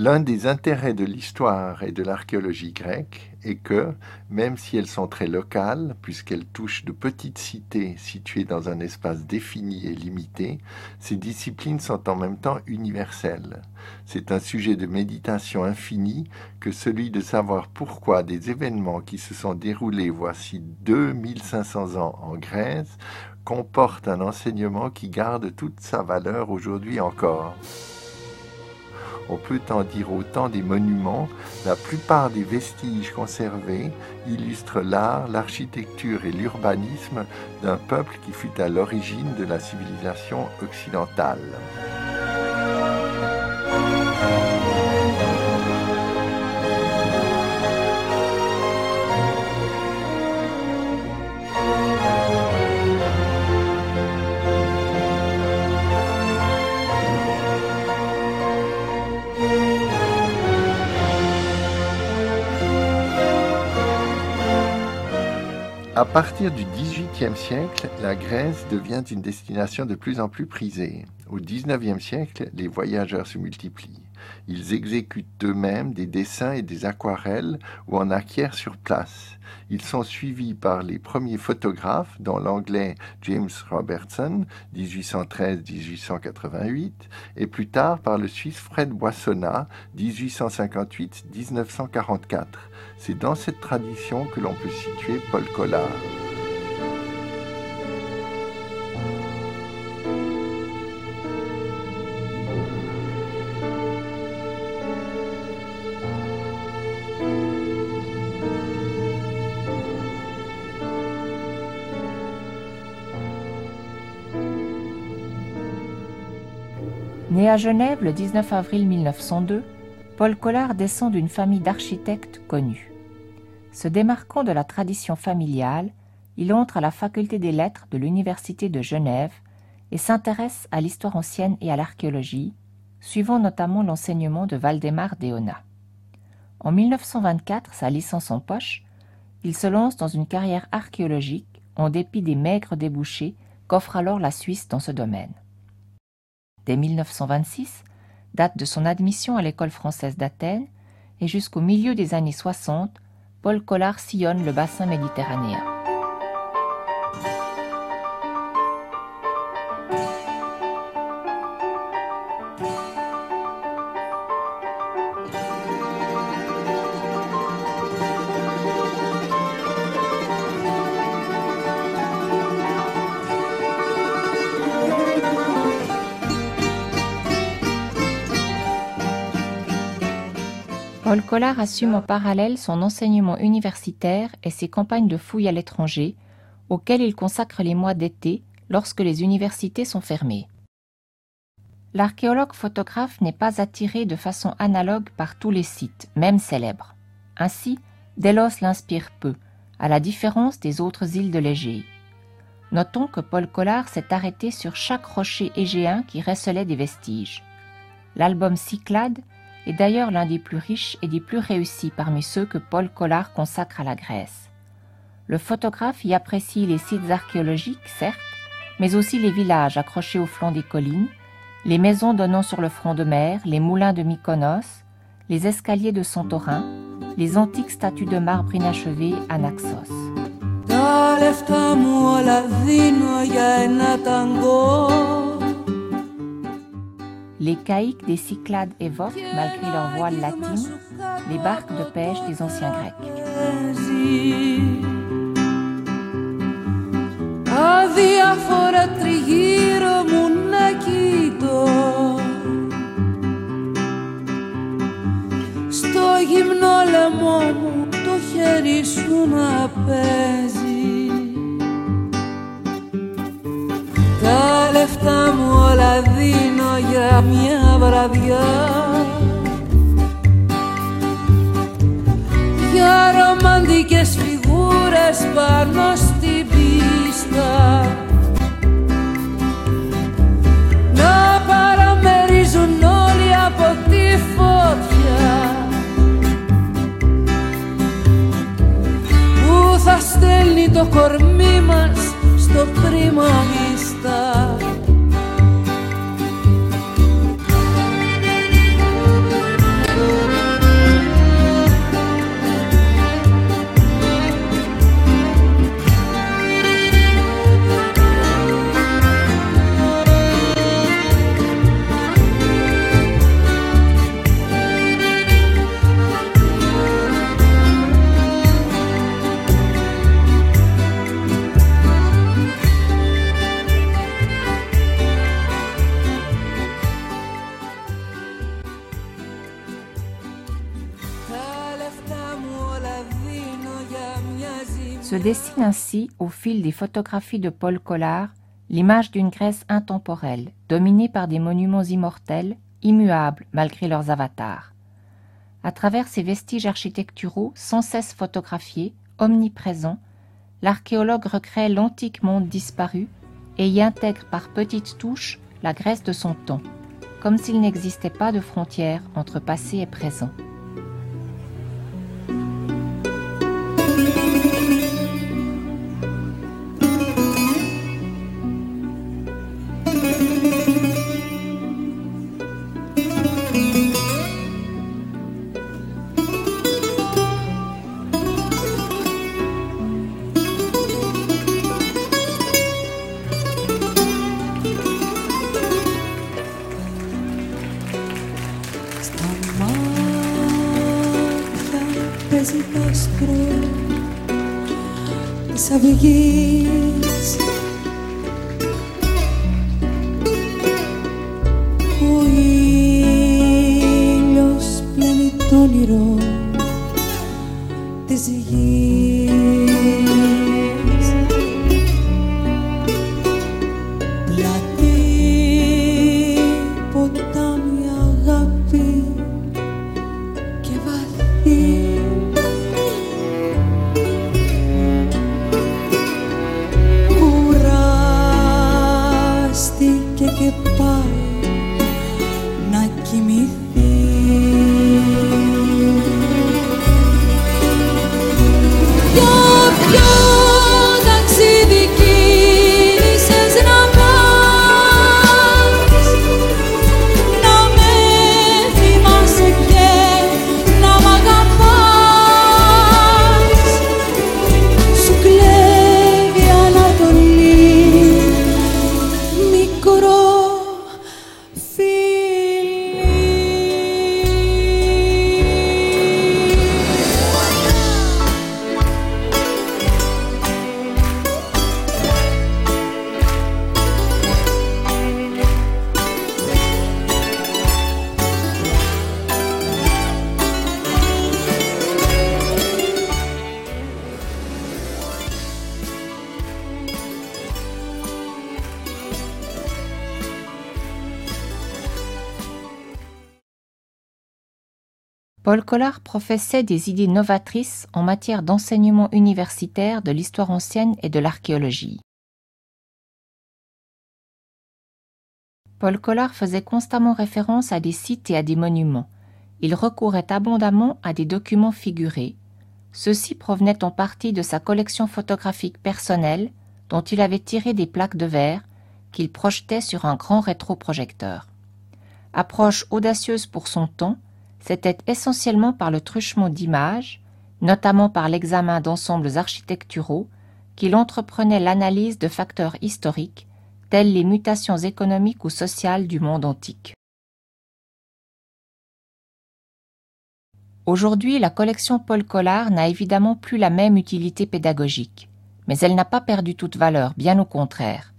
L'un des intérêts de l'histoire et de l'archéologie grecque est que, même si elles sont très locales, puisqu'elles touchent de petites cités situées dans un espace défini et limité, ces disciplines sont en même temps universelles. C'est un sujet de méditation infini que celui de savoir pourquoi des événements qui se sont déroulés voici 2500 ans en Grèce comportent un enseignement qui garde toute sa valeur aujourd'hui encore on peut en dire autant des monuments, la plupart des vestiges conservés illustrent l'art, l'architecture et l'urbanisme d'un peuple qui fut à l'origine de la civilisation occidentale. À partir du XVIIIe siècle, la Grèce devient une destination de plus en plus prisée. Au XIXe siècle, les voyageurs se multiplient. Ils exécutent eux-mêmes des dessins et des aquarelles ou en acquièrent sur place. Ils sont suivis par les premiers photographes, dont l'anglais James Robertson, 1813-1888, et plus tard par le Suisse Fred Boissonnat, 1858-1944 c'est dans cette tradition que l'on peut situer Paul Collard. Né à Genève le 19 avril 1902, Paul Collard descend d'une famille d'architectes connus. Se démarquant de la tradition familiale, il entre à la faculté des lettres de l'Université de Genève et s'intéresse à l'histoire ancienne et à l'archéologie, suivant notamment l'enseignement de Valdemar Deona. En 1924, sa licence en poche, il se lance dans une carrière archéologique en dépit des maigres débouchés qu'offre alors la Suisse dans ce domaine. Dès 1926, date de son admission à l'école française d'Athènes, et jusqu'au milieu des années 60, Paul Collard sillonne le bassin méditerranéen. Paul Collard assume en parallèle son enseignement universitaire et ses campagnes de fouilles à l'étranger, auxquelles il consacre les mois d'été lorsque les universités sont fermées. L'archéologue photographe n'est pas attiré de façon analogue par tous les sites, même célèbres. Ainsi, Delos l'inspire peu, à la différence des autres îles de l'Égée. Notons que Paul Collard s'est arrêté sur chaque rocher égéen qui recelait des vestiges. L'album Cyclade est d'ailleurs l'un des plus riches et des plus réussis parmi ceux que Paul Collard consacre à la Grèce. Le photographe y apprécie les sites archéologiques, certes, mais aussi les villages accrochés au flanc des collines, les maisons donnant sur le front de mer, les moulins de Mykonos, les escaliers de Santorin, les antiques statues de marbre inachevées à Naxos. Les caïques des Cyclades évoquent, malgré leur voile latine, les barques de pêche des anciens Grecs. Δίνω για μια βραδιά. Για ρομαντικές φιγούρες πάνω στην πίστα. Να παραμερίζουν όλοι από τη φωτιά. Που θα στέλνει το κορμί μας στο πρίμα Se dessine ainsi, au fil des photographies de Paul Collard, l'image d'une Grèce intemporelle, dominée par des monuments immortels, immuables malgré leurs avatars. À travers ces vestiges architecturaux sans cesse photographiés, omniprésents, l'archéologue recrée l'antique monde disparu et y intègre par petites touches la Grèce de son temps, comme s'il n'existait pas de frontière entre passé et présent. Παίζει το άσπρο της αυγής. Ο ήλιος πλένει το όνειρο της γης Paul Collard professait des idées novatrices en matière d'enseignement universitaire de l'histoire ancienne et de l'archéologie. Paul Collard faisait constamment référence à des sites et à des monuments. Il recourait abondamment à des documents figurés. Ceux-ci provenaient en partie de sa collection photographique personnelle, dont il avait tiré des plaques de verre qu'il projetait sur un grand rétroprojecteur. Approche audacieuse pour son temps, c'était essentiellement par le truchement d'images, notamment par l'examen d'ensembles architecturaux, qu'il entreprenait l'analyse de facteurs historiques, tels les mutations économiques ou sociales du monde antique. Aujourd'hui, la collection Paul Collard n'a évidemment plus la même utilité pédagogique, mais elle n'a pas perdu toute valeur, bien au contraire.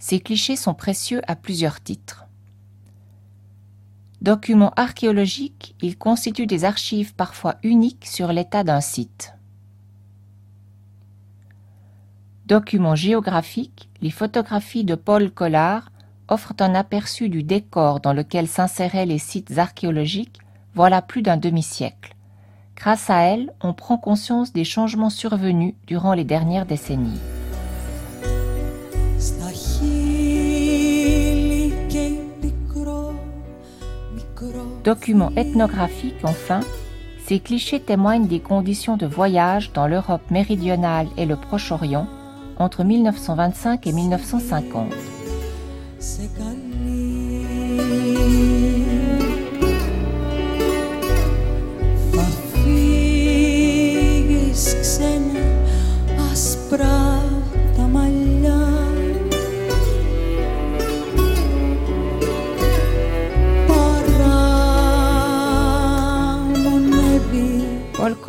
Ces clichés sont précieux à plusieurs titres. Documents archéologiques, ils constituent des archives parfois uniques sur l'état d'un site. Documents géographiques, les photographies de Paul Collard offrent un aperçu du décor dans lequel s'inséraient les sites archéologiques voilà plus d'un demi-siècle. Grâce à elles, on prend conscience des changements survenus durant les dernières décennies. Document ethnographique enfin, ces clichés témoignent des conditions de voyage dans l'Europe méridionale et le Proche-Orient entre 1925 et 1950.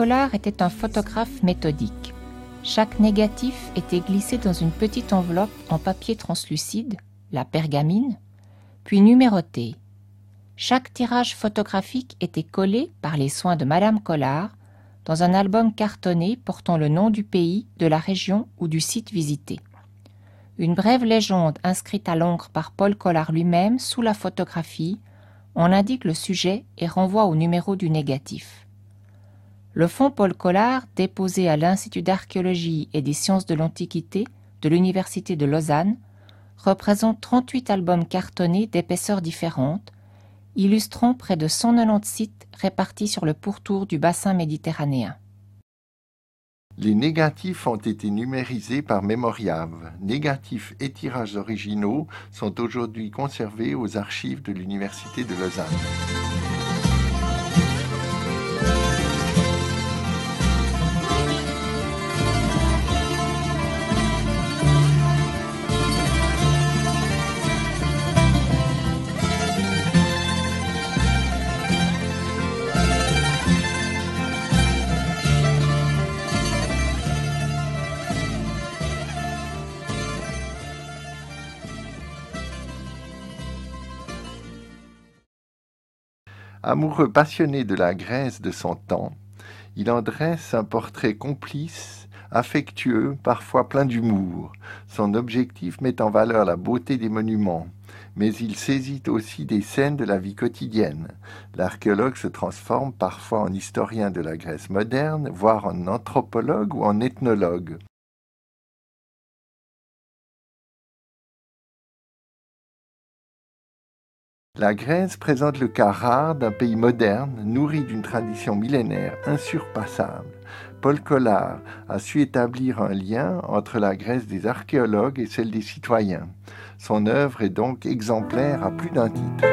Collard était un photographe méthodique. Chaque négatif était glissé dans une petite enveloppe en papier translucide, la pergamine, puis numéroté. Chaque tirage photographique était collé par les soins de Madame Collard dans un album cartonné portant le nom du pays, de la région ou du site visité. Une brève légende inscrite à l'encre par Paul Collard lui-même sous la photographie en indique le sujet et renvoie au numéro du négatif. Le fonds Paul Collard, déposé à l'Institut d'archéologie et des sciences de l'Antiquité de l'Université de Lausanne, représente 38 albums cartonnés d'épaisseurs différentes, illustrant près de 190 sites répartis sur le pourtour du bassin méditerranéen. Les négatifs ont été numérisés par Memoriave. Négatifs et tirages originaux sont aujourd'hui conservés aux archives de l'Université de Lausanne. Amoureux passionné de la Grèce de son temps, il en dresse un portrait complice, affectueux, parfois plein d'humour. Son objectif met en valeur la beauté des monuments, mais il saisit aussi des scènes de la vie quotidienne. L'archéologue se transforme parfois en historien de la Grèce moderne, voire en anthropologue ou en ethnologue. La Grèce présente le cas rare d'un pays moderne, nourri d'une tradition millénaire insurpassable. Paul Collard a su établir un lien entre la Grèce des archéologues et celle des citoyens. Son œuvre est donc exemplaire à plus d'un titre.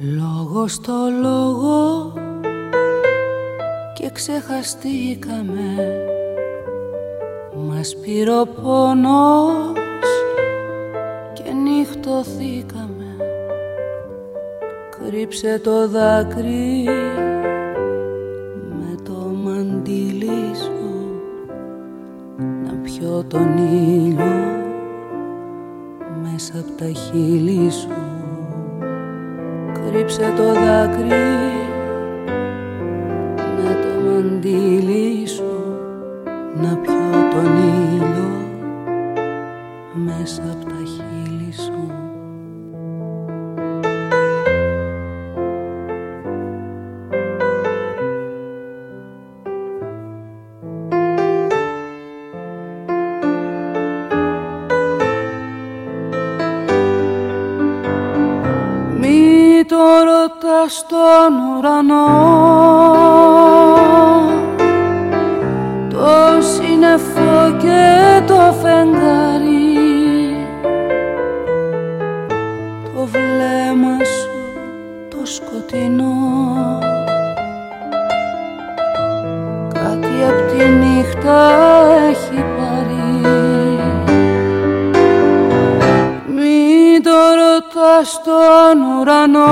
Λόγο στο Ξεχαστήκαμε. Μας πήρε ο πόνος και νυχτωθήκαμε. Κρύψε το δάκρυ το ρωτάς στον ουρανό. Το σύννεφο και το φεγγάρι. Το βλέμμα σου το σκοτεινό. Κάτι απ' τη νύχτα πρώτα στον ουρανό.